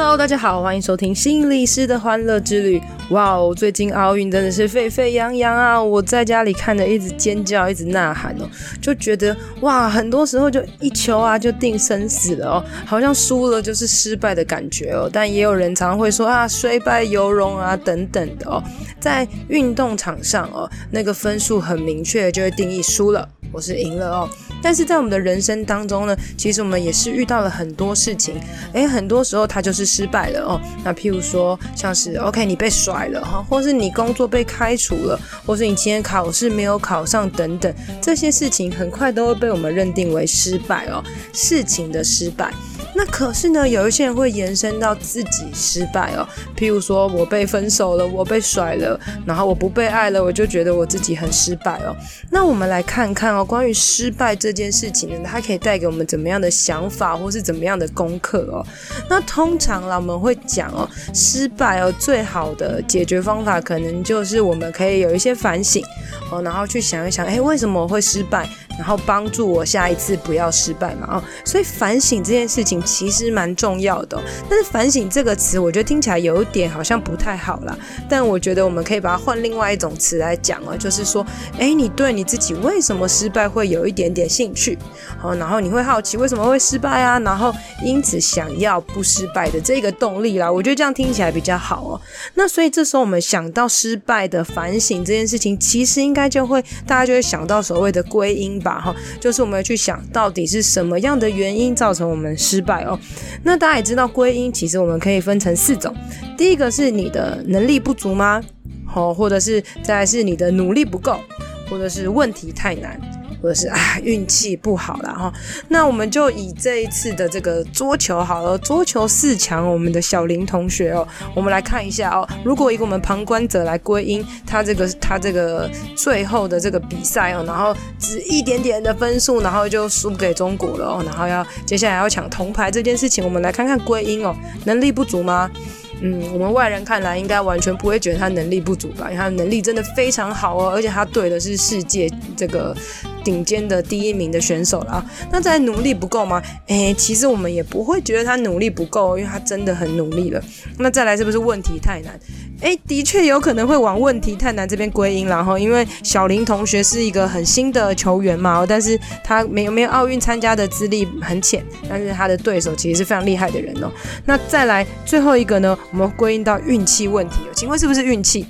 Hello，大家好，欢迎收听心理师的欢乐之旅。哇哦，最近奥运真的是沸沸扬扬啊！我在家里看着，一直尖叫，一直呐喊哦，就觉得哇，很多时候就一球啊就定生死了哦，好像输了就是失败的感觉哦。但也有人常会说啊，虽败犹荣啊等等的哦。在运动场上哦，那个分数很明确，就会定义输了。我是赢了哦，但是在我们的人生当中呢，其实我们也是遇到了很多事情，诶，很多时候它就是失败了哦。那譬如说，像是 OK，你被甩了哈，或是你工作被开除了，或是你今天考试没有考上等等，这些事情很快都会被我们认定为失败哦，事情的失败。那可是呢，有一些人会延伸到自己失败哦，譬如说我被分手了，我被甩了，然后我不被爱了，我就觉得我自己很失败哦。那我们来看看哦，关于失败这件事情呢，它可以带给我们怎么样的想法，或是怎么样的功课哦？那通常啦，我们会讲哦，失败哦，最好的解决方法可能就是我们可以有一些反省哦，然后去想一想，诶，为什么我会失败？然后帮助我下一次不要失败嘛，哦，所以反省这件事情其实蛮重要的。但是反省这个词，我觉得听起来有一点好像不太好啦。但我觉得我们可以把它换另外一种词来讲哦，就是说，哎，你对你自己为什么失败会有一点点兴趣，哦，然后你会好奇为什么会失败啊，然后因此想要不失败的这个动力啦。我觉得这样听起来比较好哦。那所以这时候我们想到失败的反省这件事情，其实应该就会大家就会想到所谓的归因吧。哈，就是我们要去想到底是什么样的原因造成我们失败哦。那大家也知道，归因其实我们可以分成四种。第一个是你的能力不足吗？好，或者是再是你的努力不够，或者是问题太难。或者是啊，运气不好啦哈。那我们就以这一次的这个桌球好了，桌球四强，我们的小林同学哦，我们来看一下哦。如果以我们旁观者来归因他这个他这个最后的这个比赛哦，然后只一点点的分数，然后就输给中国了哦，然后要接下来要抢铜牌这件事情，我们来看看归因哦，能力不足吗？嗯，我们外人看来应该完全不会觉得他能力不足吧，因为他能力真的非常好哦，而且他对的是世界这个顶尖的第一名的选手了啊。那再努力不够吗？诶，其实我们也不会觉得他努力不够，因为他真的很努力了。那再来是不是问题太难？诶，的确有可能会往问题太难这边归因，然后因为小林同学是一个很新的球员嘛，但是他没有没有奥运参加的资历很浅，但是他的对手其实是非常厉害的人哦。那再来最后一个呢，我们归因到运气问题，请问是不是运气？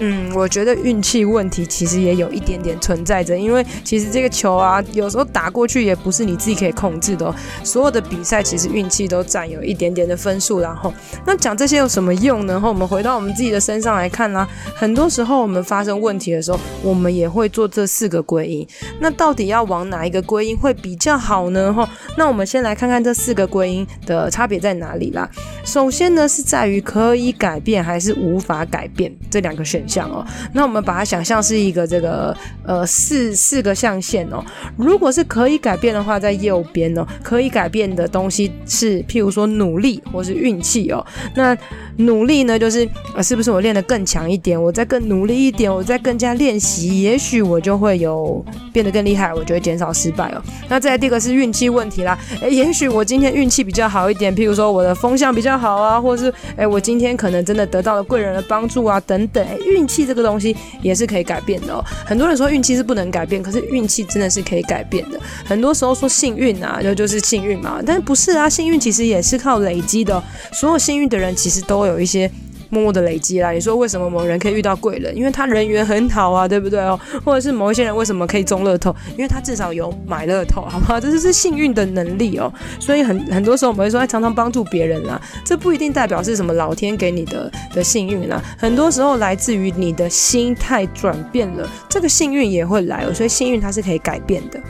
嗯，我觉得运气问题其实也有一点点存在着，因为其实这个球啊，有时候打过去也不是你自己可以控制的哦。所有的比赛其实运气都占有一点点的分数，然后那讲这些有什么用呢？然后我们回到我们自己的身上来看啦，很多时候我们发生问题的时候，我们也会做这四个归因。那到底要往哪一个归因会比较好呢？哈，那我们先来看看这四个归因的差别在哪里啦。首先呢，是在于可以改变还是无法改变这两个选项哦。那我们把它想象是一个这个呃四四个象限哦。如果是可以改变的话，在右边哦，可以改变的东西是譬如说努力或是运气哦。那努力呢，就是呃是不是我练得更强一点，我再更努力一点，我再更加练习，也许我就会有变得更厉害，我就会减少失败哦。那再第二个是运气问题啦，诶，也许我今天运气比较好一点，譬如说我的风向比较好啊，或是诶我今天可能真的得到了贵人的帮助啊等等。运气这个东西也是可以改变的哦。很多人说运气是不能改变，可是运气真的是可以改变的。很多时候说幸运啊，就就是幸运嘛，但不是啊？幸运其实也是靠累积的。所有幸运的人其实都有一些。默默的累积啦，你说为什么某人可以遇到贵人？因为他人缘很好啊，对不对哦？或者是某一些人为什么可以中乐透？因为他至少有买乐透，好不好？这就是幸运的能力哦。所以很很多时候我们会说，哎，常常帮助别人啦，这不一定代表是什么老天给你的的幸运啦。很多时候来自于你的心态转变了，这个幸运也会来哦。所以幸运它是可以改变的。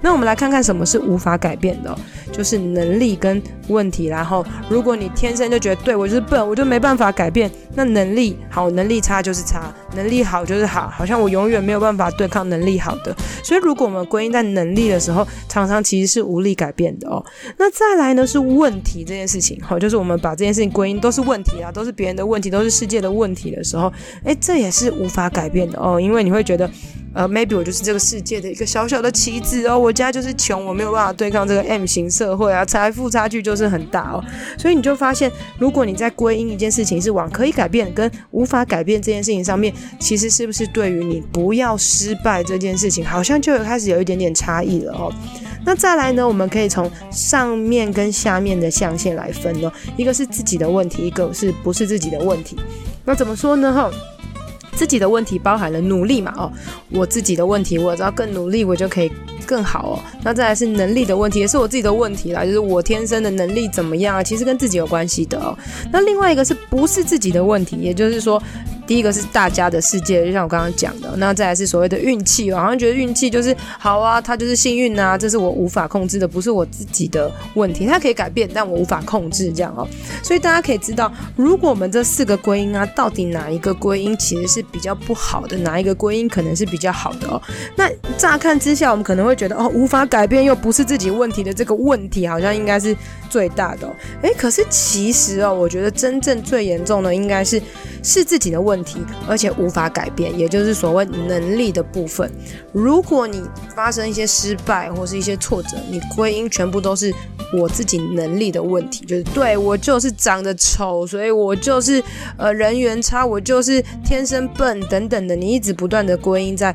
那我们来看看什么是无法改变的，就是能力跟问题。然后，如果你天生就觉得对我就是笨，我就没办法改变，那能力好，能力差就是差，能力好就是好，好像我永远没有办法对抗能力好的。所以，如果我们归因在能力的时候，常常其实是无力改变的哦。那再来呢是问题这件事情，好，就是我们把这件事情归因都是问题啊，都是别人的问题，都是世界的问题的时候，诶，这也是无法改变的哦，因为你会觉得。呃，maybe 我就是这个世界的一个小小的棋子哦，我家就是穷，我没有办法对抗这个 M 型社会啊，财富差距就是很大哦，所以你就发现，如果你在归因一件事情是往可以改变跟无法改变这件事情上面，其实是不是对于你不要失败这件事情，好像就有开始有一点点差异了哦。那再来呢，我们可以从上面跟下面的象限来分哦，一个是自己的问题，一个是不是自己的问题。那怎么说呢？哈。自己的问题包含了努力嘛？哦，我自己的问题，我只要更努力，我就可以更好哦。那再来是能力的问题，也是我自己的问题啦，就是我天生的能力怎么样啊？其实跟自己有关系的哦。那另外一个是不是自己的问题？也就是说。第一个是大家的世界，就像我刚刚讲的，那再来是所谓的运气哦，好像觉得运气就是好啊，它就是幸运啊，这是我无法控制的，不是我自己的问题，它可以改变，但我无法控制这样哦。所以大家可以知道，如果我们这四个归因啊，到底哪一个归因其实是比较不好的，哪一个归因可能是比较好的哦？那乍看之下，我们可能会觉得哦，无法改变又不是自己问题的这个问题，好像应该是最大的哦。诶，可是其实哦，我觉得真正最严重的应该是是自己的问。问题，而且无法改变，也就是所谓能力的部分。如果你发生一些失败或是一些挫折，你归因全部都是我自己能力的问题，就是对，我就是长得丑，所以我就是呃人缘差，我就是天生笨等等的，你一直不断的归因在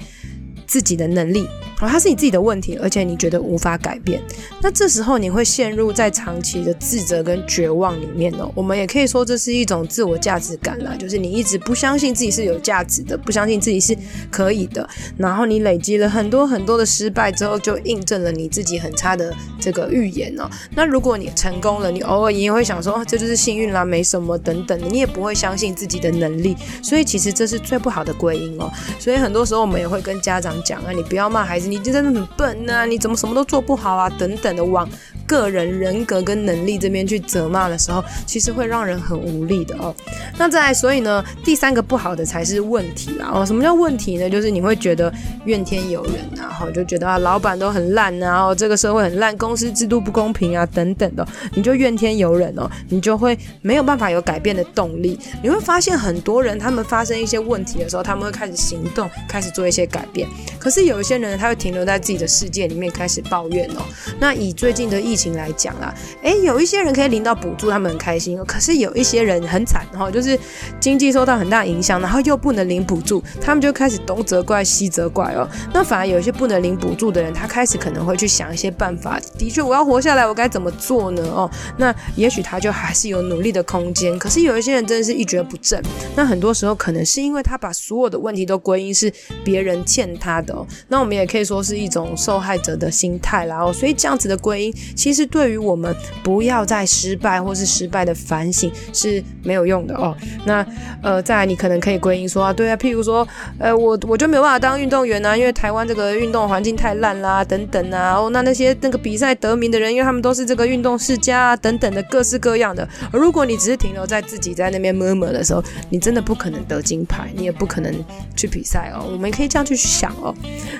自己的能力。哦，它是你自己的问题，而且你觉得无法改变，那这时候你会陷入在长期的自责跟绝望里面哦。我们也可以说这是一种自我价值感啦，就是你一直不相信自己是有价值的，不相信自己是可以的，然后你累积了很多很多的失败之后，就印证了你自己很差的这个预言哦。那如果你成功了，你偶尔也会想说，哦，这就是幸运啦，没什么等等的，你也不会相信自己的能力，所以其实这是最不好的归因哦。所以很多时候我们也会跟家长讲啊，你不要骂孩子。你就真的很笨呐、你怎么什么都做不好啊？等等的网个人人格跟能力这边去责骂的时候，其实会让人很无力的哦。那再来，所以呢，第三个不好的才是问题啦。哦，什么叫问题呢？就是你会觉得怨天尤人，然后就觉得啊，老板都很烂啊，哦，这个社会很烂，公司制度不公平啊，等等的，你就怨天尤人哦，你就会没有办法有改变的动力。你会发现很多人，他们发生一些问题的时候，他们会开始行动，开始做一些改变。可是有一些人，他会。停留在自己的世界里面开始抱怨哦。那以最近的疫疫情来讲啊，诶，有一些人可以领到补助，他们很开心。可是有一些人很惨哈，就是经济受到很大影响，然后又不能领补助，他们就开始东责怪西责怪哦。那反而有一些不能领补助的人，他开始可能会去想一些办法。的确，我要活下来，我该怎么做呢？哦，那也许他就还是有努力的空间。可是有一些人真的是一蹶不振。那很多时候可能是因为他把所有的问题都归因是别人欠他的哦。那我们也可以说。是一种受害者的心态，然后所以这样子的归因，其实对于我们不要再失败或是失败的反省是没有用的哦。那呃，再来你可能可以归因说啊，对啊，譬如说，呃，我我就没有办法当运动员啊，因为台湾这个运动环境太烂啦，等等啊。哦，那那些那个比赛得名的人，因为他们都是这个运动世家啊，等等的各式各样的。而如果你只是停留在自己在那边 murmur 的时候，你真的不可能得金牌，你也不可能去比赛哦。我们可以这样去想哦。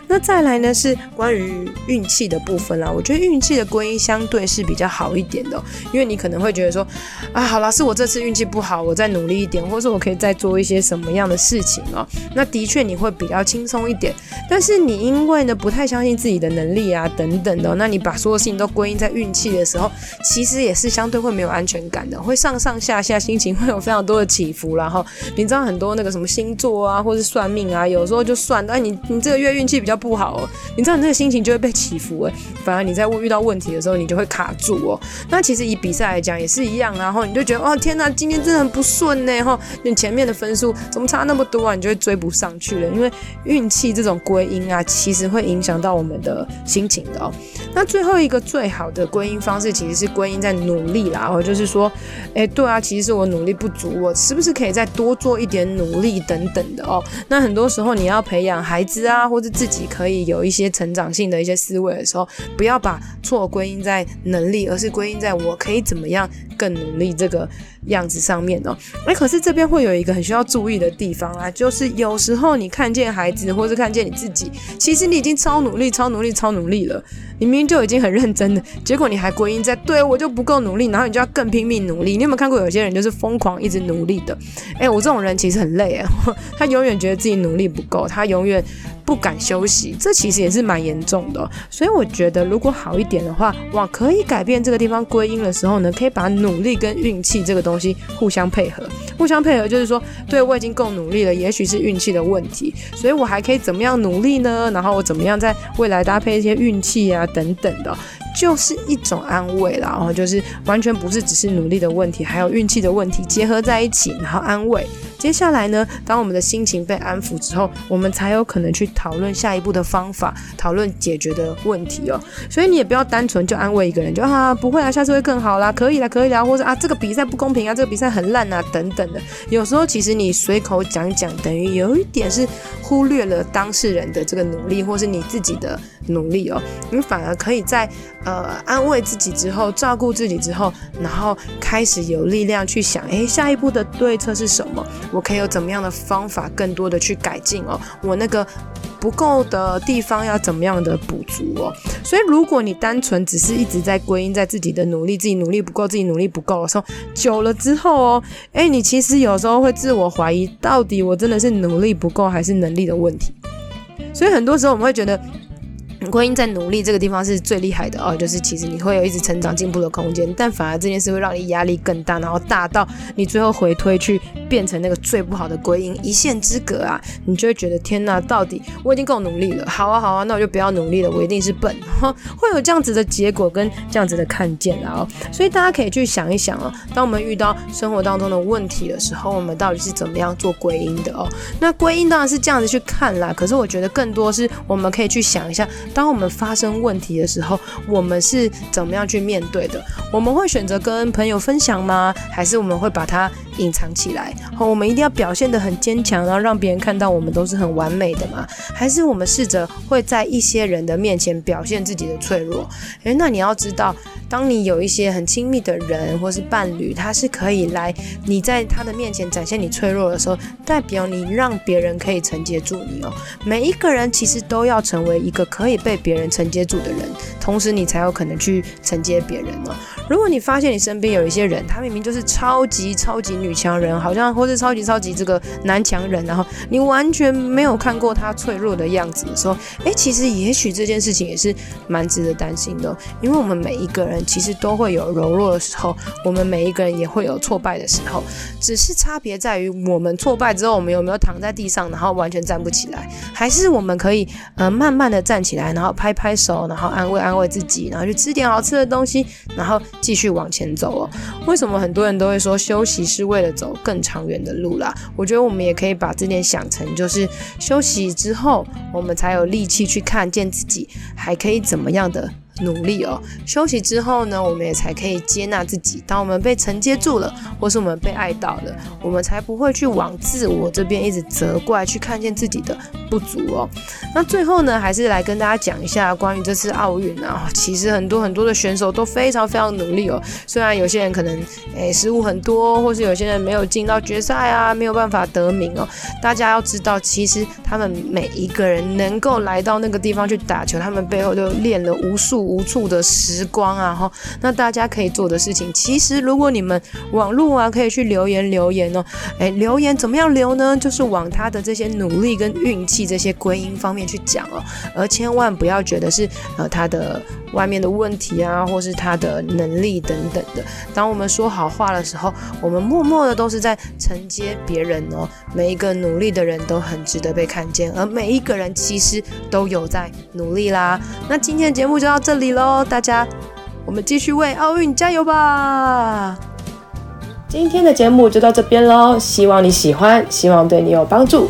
那再来。呢是关于运气的部分啦，我觉得运气的归因相对是比较好一点的，因为你可能会觉得说，啊，好啦，是我这次运气不好，我再努力一点，或者我可以再做一些什么样的事情哦。那的确你会比较轻松一点，但是你因为呢不太相信自己的能力啊等等的，那你把所有事情都归因在运气的时候，其实也是相对会没有安全感的，会上上下下心情会有非常多的起伏，然后你知道很多那个什么星座啊，或是算命啊，有时候就算，哎，你你这个月运气比较不好哦。你知道你这个心情就会被起伏诶，反而你在遇到问题的时候，你就会卡住哦。那其实以比赛来讲也是一样，然后你就觉得哦天哪，今天真的很不顺呢，哈，你前面的分数怎么差那么多啊？你就会追不上去了，因为运气这种归因啊，其实会影响到我们的心情的哦。那最后一个最好的归因方式，其实是归因在努力啦，哦，就是说，哎，对啊，其实是我努力不足，我是不是可以再多做一点努力等等的哦？那很多时候你要培养孩子啊，或者自己可以有一些成长性的一些思维的时候，不要把错归因在在能力，而是归因在我可以怎么样更努力这个样子上面哦。哎，可是这边会有一个很需要注意的地方啊，就是有时候你看见孩子，或是看见你自己，其实你已经超努力、超努力、超努力了，你明明就已经很认真了，结果你还归因在对我就不够努力，然后你就要更拼命努力。你有没有看过有些人就是疯狂一直努力的？哎，我这种人其实很累哎，他永远觉得自己努力不够，他永远。不敢休息，这其实也是蛮严重的。所以我觉得，如果好一点的话，哇，可以改变这个地方归因的时候呢，可以把努力跟运气这个东东西互相配合。互相配合就是说，对，我已经够努力了，也许是运气的问题，所以我还可以怎么样努力呢？然后我怎么样在未来搭配一些运气啊等等的，就是一种安慰啦。然后就是完全不是只是努力的问题，还有运气的问题结合在一起，然后安慰。接下来呢，当我们的心情被安抚之后，我们才有可能去讨论下一步的方法，讨论解决的问题哦。所以你也不要单纯就安慰一个人，就啊不会啊，下次会更好啦，可以啦，可以啦，或者啊这个比赛不公平啊，这个比赛很烂啊等等的。有时候其实你随口讲讲，等于有一点是忽略了当事人的这个努力，或是你自己的努力哦。你反而可以在呃安慰自己之后，照顾自己之后，然后开始有力量去想，诶，下一步的对策是什么？我可以有怎么样的方法，更多的去改进哦。我那个不够的地方要怎么样的补足哦。所以，如果你单纯只是一直在归因在自己的努力，自己努力不够，自己努力不够的时候，久了之后哦，诶，你其实有时候会自我怀疑，到底我真的是努力不够，还是能力的问题？所以很多时候我们会觉得。归因在努力这个地方是最厉害的哦，就是其实你会有一直成长进步的空间，但反而这件事会让你压力更大，然后大到你最后回推去变成那个最不好的归因，一线之隔啊，你就会觉得天哪，到底我已经够努力了，好啊好啊，那我就不要努力了，我一定是笨，会有这样子的结果跟这样子的看见啊哦，所以大家可以去想一想哦，当我们遇到生活当中的问题的时候，我们到底是怎么样做归因的哦？那归因当然是这样子去看啦，可是我觉得更多是我们可以去想一下。当我们发生问题的时候，我们是怎么样去面对的？我们会选择跟朋友分享吗？还是我们会把它隐藏起来？好，我们一定要表现得很坚强，然后让别人看到我们都是很完美的吗？还是我们试着会在一些人的面前表现自己的脆弱？诶，那你要知道，当你有一些很亲密的人或是伴侣，他是可以来你在他的面前展现你脆弱的时候，代表你让别人可以承接住你哦。每一个人其实都要成为一个可以被别人承接住的人，同时你才有可能去承接别人哦。如果你发现你身边有一些人，他明明就是超级超级女强人，好像或是超级超级这个男强人，然后你完全没有看过他脆弱的样子的时候，诶，其实也许这件事情也是蛮值得担心的，因为我们每一个人。其实都会有柔弱的时候，我们每一个人也会有挫败的时候，只是差别在于我们挫败之后，我们有没有躺在地上，然后完全站不起来，还是我们可以呃慢慢的站起来，然后拍拍手，然后安慰安慰自己，然后去吃点好吃的东西，然后继续往前走哦。为什么很多人都会说休息是为了走更长远的路啦？我觉得我们也可以把这点想成，就是休息之后，我们才有力气去看见自己还可以怎么样的。努力哦，休息之后呢，我们也才可以接纳自己。当我们被承接住了，或是我们被爱到了，我们才不会去往自我这边一直责怪，去看见自己的不足哦。那最后呢，还是来跟大家讲一下关于这次奥运啊，其实很多很多的选手都非常非常努力哦。虽然有些人可能诶失误很多，或是有些人没有进到决赛啊，没有办法得名哦。大家要知道，其实他们每一个人能够来到那个地方去打球，他们背后都练了无数。无处的时光啊，哈，那大家可以做的事情，其实如果你们网络啊，可以去留言留言哦，哎，留言怎么样留呢？就是往他的这些努力跟运气这些归因方面去讲哦，而千万不要觉得是呃他的外面的问题啊，或是他的能力等等的。当我们说好话的时候，我们默默的都是在承接别人哦。每一个努力的人都很值得被看见，而每一个人其实都有在努力啦。那今天的节目就到这里喽，大家我们继续为奥运加油吧！今天的节目就到这边喽，希望你喜欢，希望对你有帮助，